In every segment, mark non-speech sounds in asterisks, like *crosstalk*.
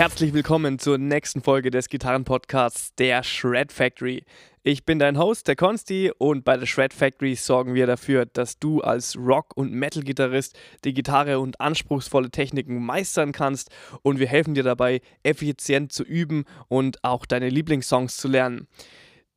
Herzlich willkommen zur nächsten Folge des Gitarrenpodcasts der Shred Factory. Ich bin dein Host, der Konsti, und bei der Shred Factory sorgen wir dafür, dass du als Rock- und Metal-Gitarrist die Gitarre und anspruchsvolle Techniken meistern kannst und wir helfen dir dabei, effizient zu üben und auch deine Lieblingssongs zu lernen.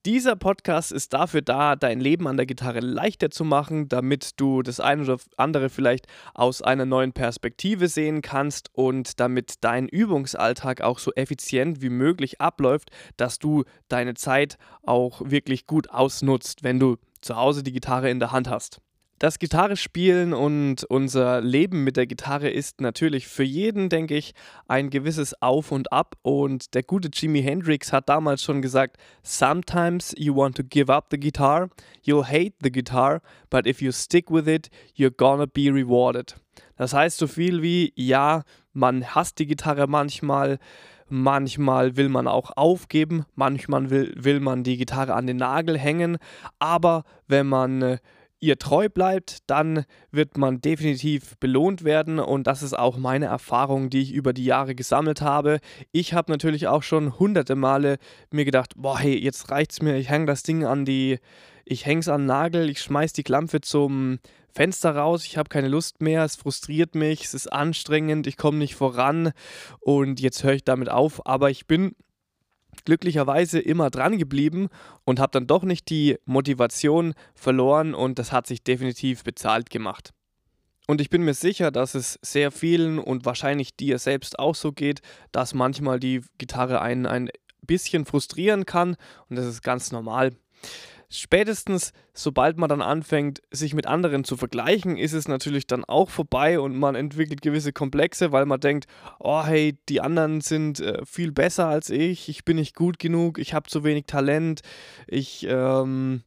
Dieser Podcast ist dafür da, dein Leben an der Gitarre leichter zu machen, damit du das eine oder andere vielleicht aus einer neuen Perspektive sehen kannst und damit dein Übungsalltag auch so effizient wie möglich abläuft, dass du deine Zeit auch wirklich gut ausnutzt, wenn du zu Hause die Gitarre in der Hand hast. Das Gitarre spielen und unser Leben mit der Gitarre ist natürlich für jeden, denke ich, ein gewisses Auf und Ab. Und der gute Jimi Hendrix hat damals schon gesagt: Sometimes you want to give up the guitar, you'll hate the guitar, but if you stick with it, you're gonna be rewarded. Das heißt so viel wie: Ja, man hasst die Gitarre manchmal. Manchmal will man auch aufgeben, manchmal will, will man die Gitarre an den Nagel hängen, aber wenn man äh, ihr treu bleibt, dann wird man definitiv belohnt werden. Und das ist auch meine Erfahrung, die ich über die Jahre gesammelt habe. Ich habe natürlich auch schon hunderte Male mir gedacht, boah, hey, jetzt reicht's mir, ich hänge das Ding an die, ich häng's an den Nagel, ich schmeiß die Klampe zum Fenster raus, ich habe keine Lust mehr, es frustriert mich, es ist anstrengend, ich komme nicht voran. Und jetzt höre ich damit auf, aber ich bin glücklicherweise immer dran geblieben und habe dann doch nicht die Motivation verloren und das hat sich definitiv bezahlt gemacht. Und ich bin mir sicher, dass es sehr vielen und wahrscheinlich dir selbst auch so geht, dass manchmal die Gitarre einen ein bisschen frustrieren kann und das ist ganz normal. Spätestens, sobald man dann anfängt, sich mit anderen zu vergleichen, ist es natürlich dann auch vorbei und man entwickelt gewisse Komplexe, weil man denkt, oh hey, die anderen sind äh, viel besser als ich, ich bin nicht gut genug, ich habe zu wenig Talent, ich ähm,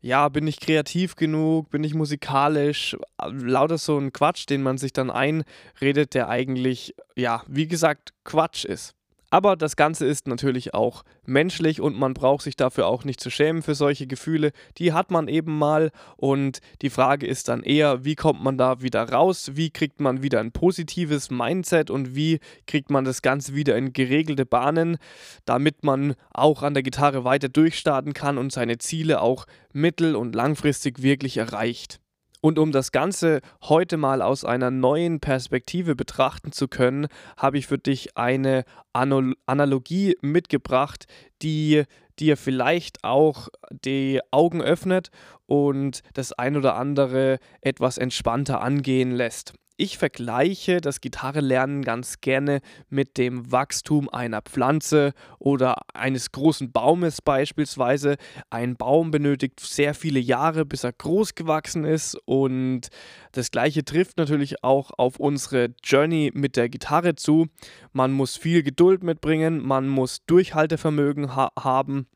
ja, bin nicht kreativ genug, bin nicht musikalisch, lauter so ein Quatsch, den man sich dann einredet, der eigentlich, ja, wie gesagt, Quatsch ist. Aber das Ganze ist natürlich auch menschlich und man braucht sich dafür auch nicht zu schämen für solche Gefühle. Die hat man eben mal und die Frage ist dann eher, wie kommt man da wieder raus? Wie kriegt man wieder ein positives Mindset und wie kriegt man das Ganze wieder in geregelte Bahnen, damit man auch an der Gitarre weiter durchstarten kann und seine Ziele auch mittel- und langfristig wirklich erreicht? Und um das Ganze heute mal aus einer neuen Perspektive betrachten zu können, habe ich für dich eine Analogie mitgebracht, die dir vielleicht auch die Augen öffnet und das ein oder andere etwas entspannter angehen lässt. Ich vergleiche das Gitarrelernen ganz gerne mit dem Wachstum einer Pflanze oder eines großen Baumes beispielsweise. Ein Baum benötigt sehr viele Jahre, bis er groß gewachsen ist und das gleiche trifft natürlich auch auf unsere Journey mit der Gitarre zu. Man muss viel Geduld mitbringen, man muss Durchhaltevermögen ha haben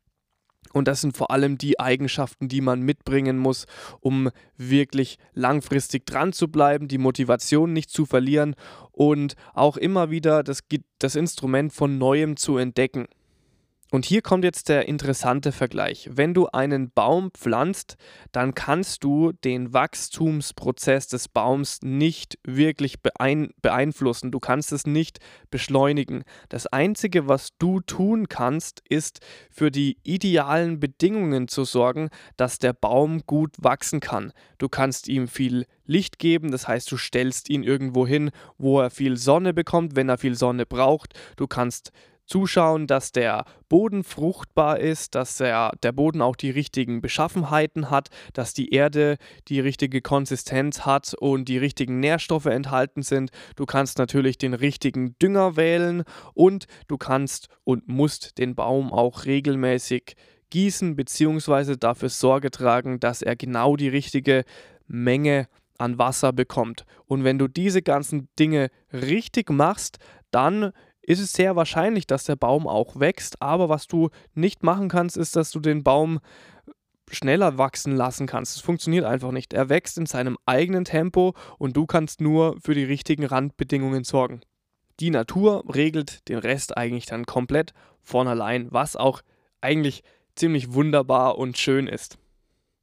und das sind vor allem die Eigenschaften, die man mitbringen muss, um wirklich langfristig dran zu bleiben, die Motivation nicht zu verlieren und auch immer wieder das, das Instrument von neuem zu entdecken. Und hier kommt jetzt der interessante Vergleich. Wenn du einen Baum pflanzt, dann kannst du den Wachstumsprozess des Baums nicht wirklich beein beeinflussen. Du kannst es nicht beschleunigen. Das Einzige, was du tun kannst, ist für die idealen Bedingungen zu sorgen, dass der Baum gut wachsen kann. Du kannst ihm viel Licht geben, das heißt, du stellst ihn irgendwo hin, wo er viel Sonne bekommt, wenn er viel Sonne braucht. Du kannst zuschauen, dass der Boden fruchtbar ist, dass der, der Boden auch die richtigen Beschaffenheiten hat, dass die Erde die richtige Konsistenz hat und die richtigen Nährstoffe enthalten sind. Du kannst natürlich den richtigen Dünger wählen und du kannst und musst den Baum auch regelmäßig gießen bzw. dafür Sorge tragen, dass er genau die richtige Menge an Wasser bekommt. Und wenn du diese ganzen Dinge richtig machst, dann ist es sehr wahrscheinlich, dass der Baum auch wächst. Aber was du nicht machen kannst, ist, dass du den Baum schneller wachsen lassen kannst. Es funktioniert einfach nicht. Er wächst in seinem eigenen Tempo und du kannst nur für die richtigen Randbedingungen sorgen. Die Natur regelt den Rest eigentlich dann komplett von allein, was auch eigentlich ziemlich wunderbar und schön ist.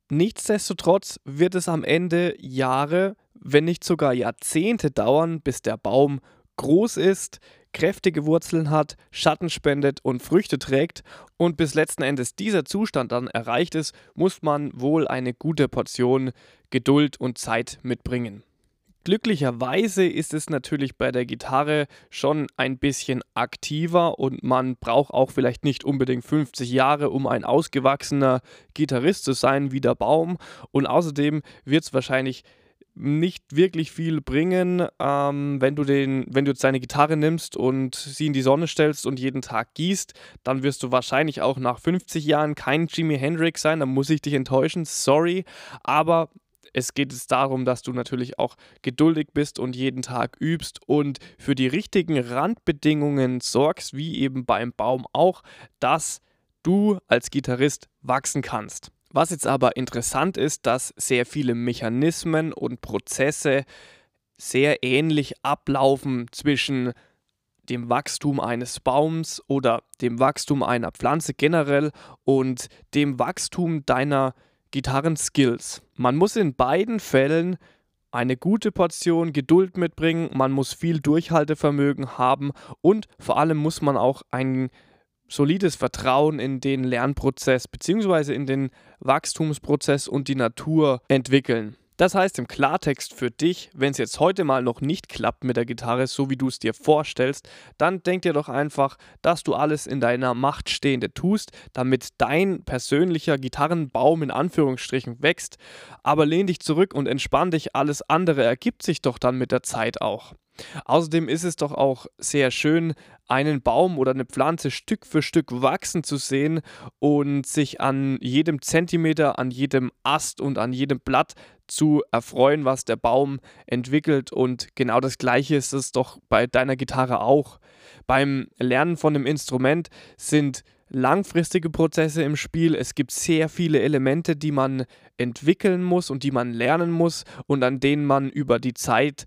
Nichtsdestotrotz wird es am Ende Jahre, wenn nicht sogar Jahrzehnte dauern, bis der Baum groß ist, kräftige Wurzeln hat, Schatten spendet und Früchte trägt. Und bis letzten Endes dieser Zustand dann erreicht ist, muss man wohl eine gute Portion Geduld und Zeit mitbringen. Glücklicherweise ist es natürlich bei der Gitarre schon ein bisschen aktiver und man braucht auch vielleicht nicht unbedingt 50 Jahre, um ein ausgewachsener Gitarrist zu sein wie der Baum. Und außerdem wird es wahrscheinlich nicht wirklich viel bringen, ähm, wenn du den, wenn du jetzt deine Gitarre nimmst und sie in die Sonne stellst und jeden Tag gießt, dann wirst du wahrscheinlich auch nach 50 Jahren kein Jimi Hendrix sein, dann muss ich dich enttäuschen, sorry, aber es geht jetzt darum, dass du natürlich auch geduldig bist und jeden Tag übst und für die richtigen Randbedingungen sorgst, wie eben beim Baum auch, dass du als Gitarrist wachsen kannst. Was jetzt aber interessant ist, dass sehr viele Mechanismen und Prozesse sehr ähnlich ablaufen zwischen dem Wachstum eines Baums oder dem Wachstum einer Pflanze generell und dem Wachstum deiner Gitarrenskills. Man muss in beiden Fällen eine gute Portion Geduld mitbringen, man muss viel Durchhaltevermögen haben und vor allem muss man auch ein solides Vertrauen in den Lernprozess bzw. in den Wachstumsprozess und die Natur entwickeln. Das heißt im Klartext für dich, wenn es jetzt heute mal noch nicht klappt mit der Gitarre, so wie du es dir vorstellst, dann denk dir doch einfach, dass du alles in deiner Macht Stehende tust, damit dein persönlicher Gitarrenbaum in Anführungsstrichen wächst. Aber lehn dich zurück und entspann dich, alles andere ergibt sich doch dann mit der Zeit auch. Außerdem ist es doch auch sehr schön, einen Baum oder eine Pflanze Stück für Stück wachsen zu sehen und sich an jedem Zentimeter, an jedem Ast und an jedem Blatt zu erfreuen, was der Baum entwickelt. Und genau das Gleiche ist es doch bei deiner Gitarre auch. Beim Lernen von einem Instrument sind langfristige Prozesse im Spiel. Es gibt sehr viele Elemente, die man entwickeln muss und die man lernen muss und an denen man über die Zeit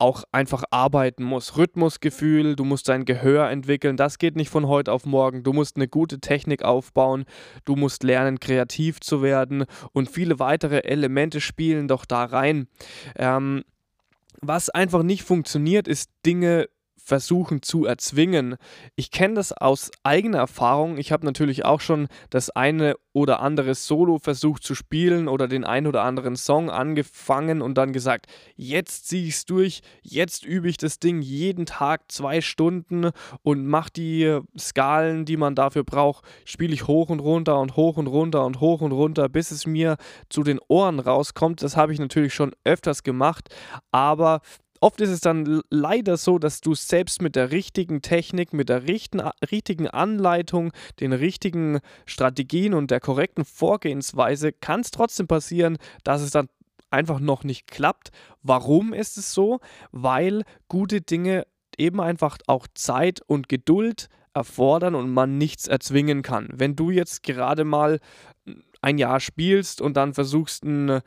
auch einfach arbeiten muss. Rhythmusgefühl, du musst dein Gehör entwickeln, das geht nicht von heute auf morgen. Du musst eine gute Technik aufbauen, du musst lernen, kreativ zu werden und viele weitere Elemente spielen doch da rein. Ähm, was einfach nicht funktioniert, ist Dinge versuchen zu erzwingen. Ich kenne das aus eigener Erfahrung. Ich habe natürlich auch schon das eine oder andere Solo versucht zu spielen oder den einen oder anderen Song angefangen und dann gesagt, jetzt ziehe ich es durch, jetzt übe ich das Ding jeden Tag zwei Stunden und mache die Skalen, die man dafür braucht, spiele ich hoch und runter und hoch und runter und hoch und runter, bis es mir zu den Ohren rauskommt. Das habe ich natürlich schon öfters gemacht, aber Oft ist es dann leider so, dass du selbst mit der richtigen Technik, mit der richten, richtigen Anleitung, den richtigen Strategien und der korrekten Vorgehensweise kann es trotzdem passieren, dass es dann einfach noch nicht klappt. Warum ist es so? Weil gute Dinge eben einfach auch Zeit und Geduld erfordern und man nichts erzwingen kann. Wenn du jetzt gerade mal ein Jahr spielst und dann versuchst, ein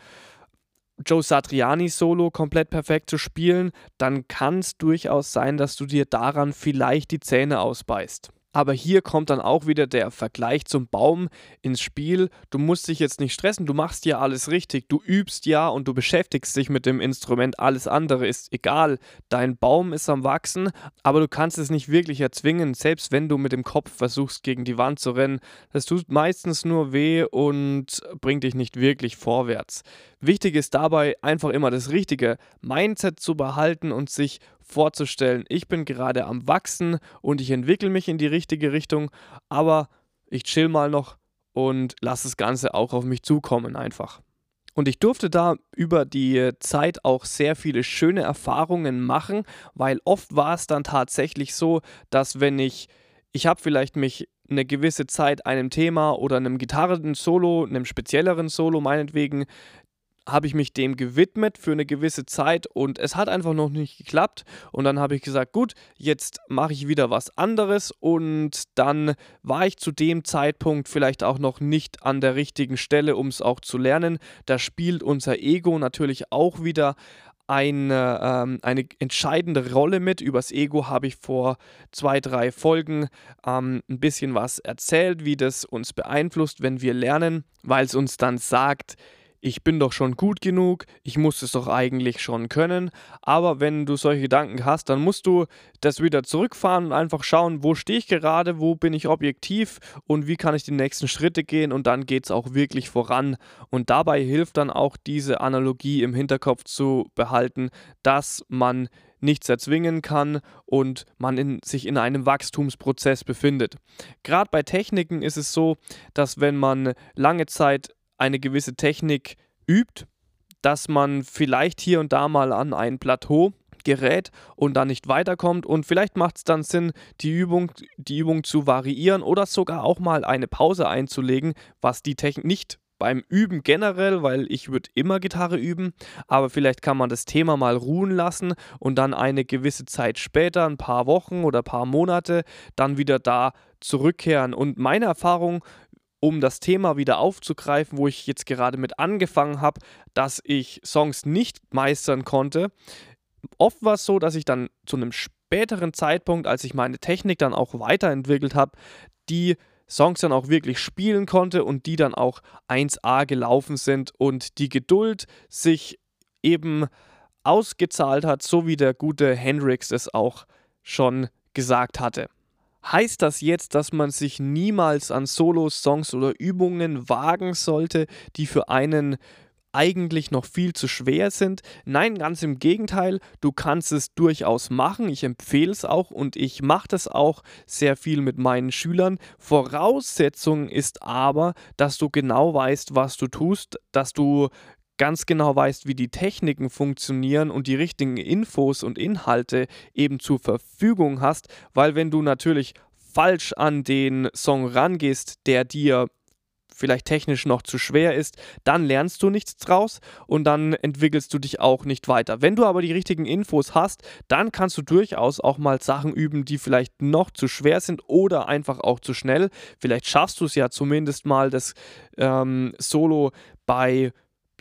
Joe Satriani Solo komplett perfekt zu spielen, dann kann es durchaus sein, dass du dir daran vielleicht die Zähne ausbeißt. Aber hier kommt dann auch wieder der Vergleich zum Baum ins Spiel. Du musst dich jetzt nicht stressen, du machst ja alles richtig, du übst ja und du beschäftigst dich mit dem Instrument. Alles andere ist egal. Dein Baum ist am Wachsen, aber du kannst es nicht wirklich erzwingen, selbst wenn du mit dem Kopf versuchst, gegen die Wand zu rennen. Das tut meistens nur weh und bringt dich nicht wirklich vorwärts. Wichtig ist dabei einfach immer das richtige Mindset zu behalten und sich vorzustellen, ich bin gerade am Wachsen und ich entwickle mich in die richtige Richtung, aber ich chill mal noch und lasse das Ganze auch auf mich zukommen einfach. Und ich durfte da über die Zeit auch sehr viele schöne Erfahrungen machen, weil oft war es dann tatsächlich so, dass wenn ich, ich habe vielleicht mich eine gewisse Zeit einem Thema oder einem Gitarren-Solo, einem spezielleren Solo meinetwegen habe ich mich dem gewidmet für eine gewisse Zeit und es hat einfach noch nicht geklappt. Und dann habe ich gesagt, gut, jetzt mache ich wieder was anderes und dann war ich zu dem Zeitpunkt vielleicht auch noch nicht an der richtigen Stelle, um es auch zu lernen. Da spielt unser Ego natürlich auch wieder eine, ähm, eine entscheidende Rolle mit. Übers Ego habe ich vor zwei, drei Folgen ähm, ein bisschen was erzählt, wie das uns beeinflusst, wenn wir lernen, weil es uns dann sagt, ich bin doch schon gut genug, ich muss es doch eigentlich schon können. Aber wenn du solche Gedanken hast, dann musst du das wieder zurückfahren und einfach schauen, wo stehe ich gerade, wo bin ich objektiv und wie kann ich die nächsten Schritte gehen und dann geht es auch wirklich voran. Und dabei hilft dann auch diese Analogie im Hinterkopf zu behalten, dass man nichts erzwingen kann und man in, sich in einem Wachstumsprozess befindet. Gerade bei Techniken ist es so, dass wenn man lange Zeit eine gewisse Technik übt, dass man vielleicht hier und da mal an ein Plateau gerät und dann nicht weiterkommt und vielleicht macht es dann Sinn, die Übung, die Übung zu variieren oder sogar auch mal eine Pause einzulegen, was die Technik nicht beim Üben generell, weil ich würde immer Gitarre üben, aber vielleicht kann man das Thema mal ruhen lassen und dann eine gewisse Zeit später, ein paar Wochen oder ein paar Monate, dann wieder da zurückkehren. Und meine Erfahrung um das Thema wieder aufzugreifen, wo ich jetzt gerade mit angefangen habe, dass ich Songs nicht meistern konnte. Oft war es so, dass ich dann zu einem späteren Zeitpunkt, als ich meine Technik dann auch weiterentwickelt habe, die Songs dann auch wirklich spielen konnte und die dann auch 1A gelaufen sind und die Geduld sich eben ausgezahlt hat, so wie der gute Hendrix es auch schon gesagt hatte. Heißt das jetzt, dass man sich niemals an Solo-Songs oder Übungen wagen sollte, die für einen eigentlich noch viel zu schwer sind. Nein, ganz im Gegenteil, du kannst es durchaus machen. Ich empfehle es auch und ich mache das auch sehr viel mit meinen Schülern. Voraussetzung ist aber, dass du genau weißt, was du tust, dass du ganz genau weißt, wie die Techniken funktionieren und die richtigen Infos und Inhalte eben zur Verfügung hast, weil wenn du natürlich falsch an den Song rangehst, der dir vielleicht technisch noch zu schwer ist, dann lernst du nichts draus und dann entwickelst du dich auch nicht weiter. Wenn du aber die richtigen Infos hast, dann kannst du durchaus auch mal Sachen üben, die vielleicht noch zu schwer sind oder einfach auch zu schnell. Vielleicht schaffst du es ja zumindest mal, das ähm, Solo bei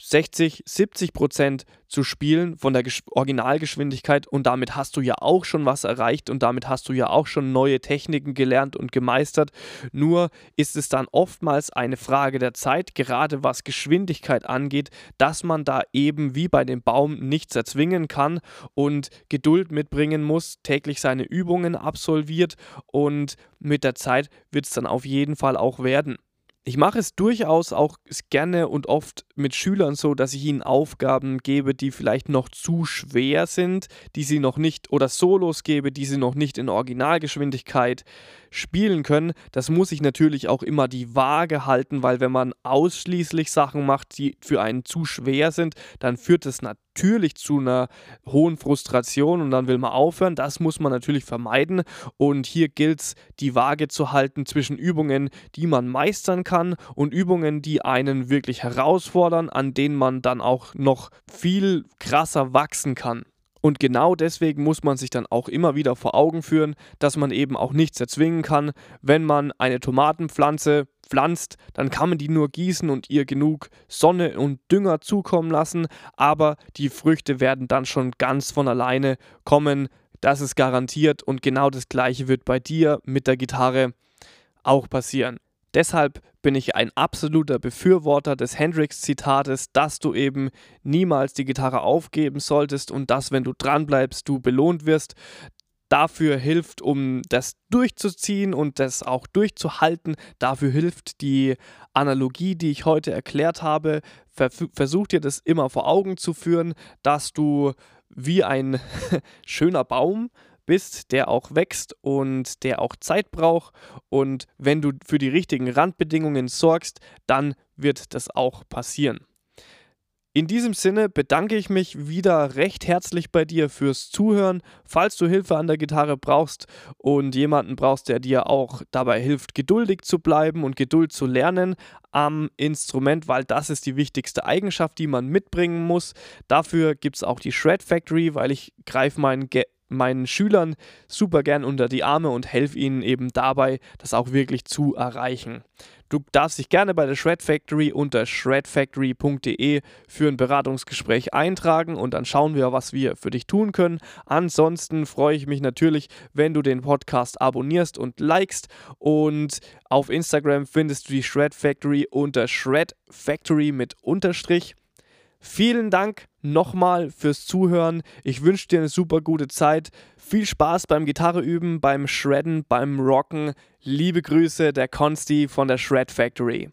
60, 70 Prozent zu spielen von der Originalgeschwindigkeit und damit hast du ja auch schon was erreicht und damit hast du ja auch schon neue Techniken gelernt und gemeistert. Nur ist es dann oftmals eine Frage der Zeit, gerade was Geschwindigkeit angeht, dass man da eben wie bei dem Baum nichts erzwingen kann und Geduld mitbringen muss, täglich seine Übungen absolviert und mit der Zeit wird es dann auf jeden Fall auch werden. Ich mache es durchaus auch gerne und oft mit Schülern so, dass ich ihnen Aufgaben gebe, die vielleicht noch zu schwer sind, die sie noch nicht oder Solos gebe, die sie noch nicht in Originalgeschwindigkeit spielen können. Das muss ich natürlich auch immer die Waage halten, weil wenn man ausschließlich Sachen macht, die für einen zu schwer sind, dann führt es natürlich zu einer hohen Frustration und dann will man aufhören. Das muss man natürlich vermeiden und hier gilt es, die Waage zu halten zwischen Übungen, die man meistern kann und Übungen, die einen wirklich herausfordern, an denen man dann auch noch viel krasser wachsen kann. Und genau deswegen muss man sich dann auch immer wieder vor Augen führen, dass man eben auch nichts erzwingen kann. Wenn man eine Tomatenpflanze pflanzt, dann kann man die nur gießen und ihr genug Sonne und Dünger zukommen lassen, aber die Früchte werden dann schon ganz von alleine kommen. Das ist garantiert und genau das gleiche wird bei dir mit der Gitarre auch passieren. Deshalb bin ich ein absoluter Befürworter des Hendrix-Zitates, dass du eben niemals die Gitarre aufgeben solltest und dass, wenn du dranbleibst, du belohnt wirst. Dafür hilft, um das durchzuziehen und das auch durchzuhalten, dafür hilft die Analogie, die ich heute erklärt habe. Versuch dir das immer vor Augen zu führen, dass du wie ein *laughs* schöner Baum bist, der auch wächst und der auch Zeit braucht. Und wenn du für die richtigen Randbedingungen sorgst, dann wird das auch passieren. In diesem Sinne bedanke ich mich wieder recht herzlich bei dir fürs Zuhören. Falls du Hilfe an der Gitarre brauchst und jemanden brauchst, der dir auch dabei hilft, geduldig zu bleiben und Geduld zu lernen am Instrument, weil das ist die wichtigste Eigenschaft, die man mitbringen muss. Dafür gibt es auch die Shred Factory, weil ich greife mein Ge meinen Schülern super gern unter die Arme und helfe ihnen eben dabei, das auch wirklich zu erreichen. Du darfst dich gerne bei der Shred Factory unter shredfactory.de für ein Beratungsgespräch eintragen und dann schauen wir, was wir für dich tun können. Ansonsten freue ich mich natürlich, wenn du den Podcast abonnierst und likest und auf Instagram findest du die Shred Factory unter Shred Factory mit Unterstrich. Vielen Dank nochmal fürs Zuhören. Ich wünsche dir eine super gute Zeit. Viel Spaß beim Gitarre üben, beim Shredden, beim Rocken. Liebe Grüße, der Consti von der Shred Factory.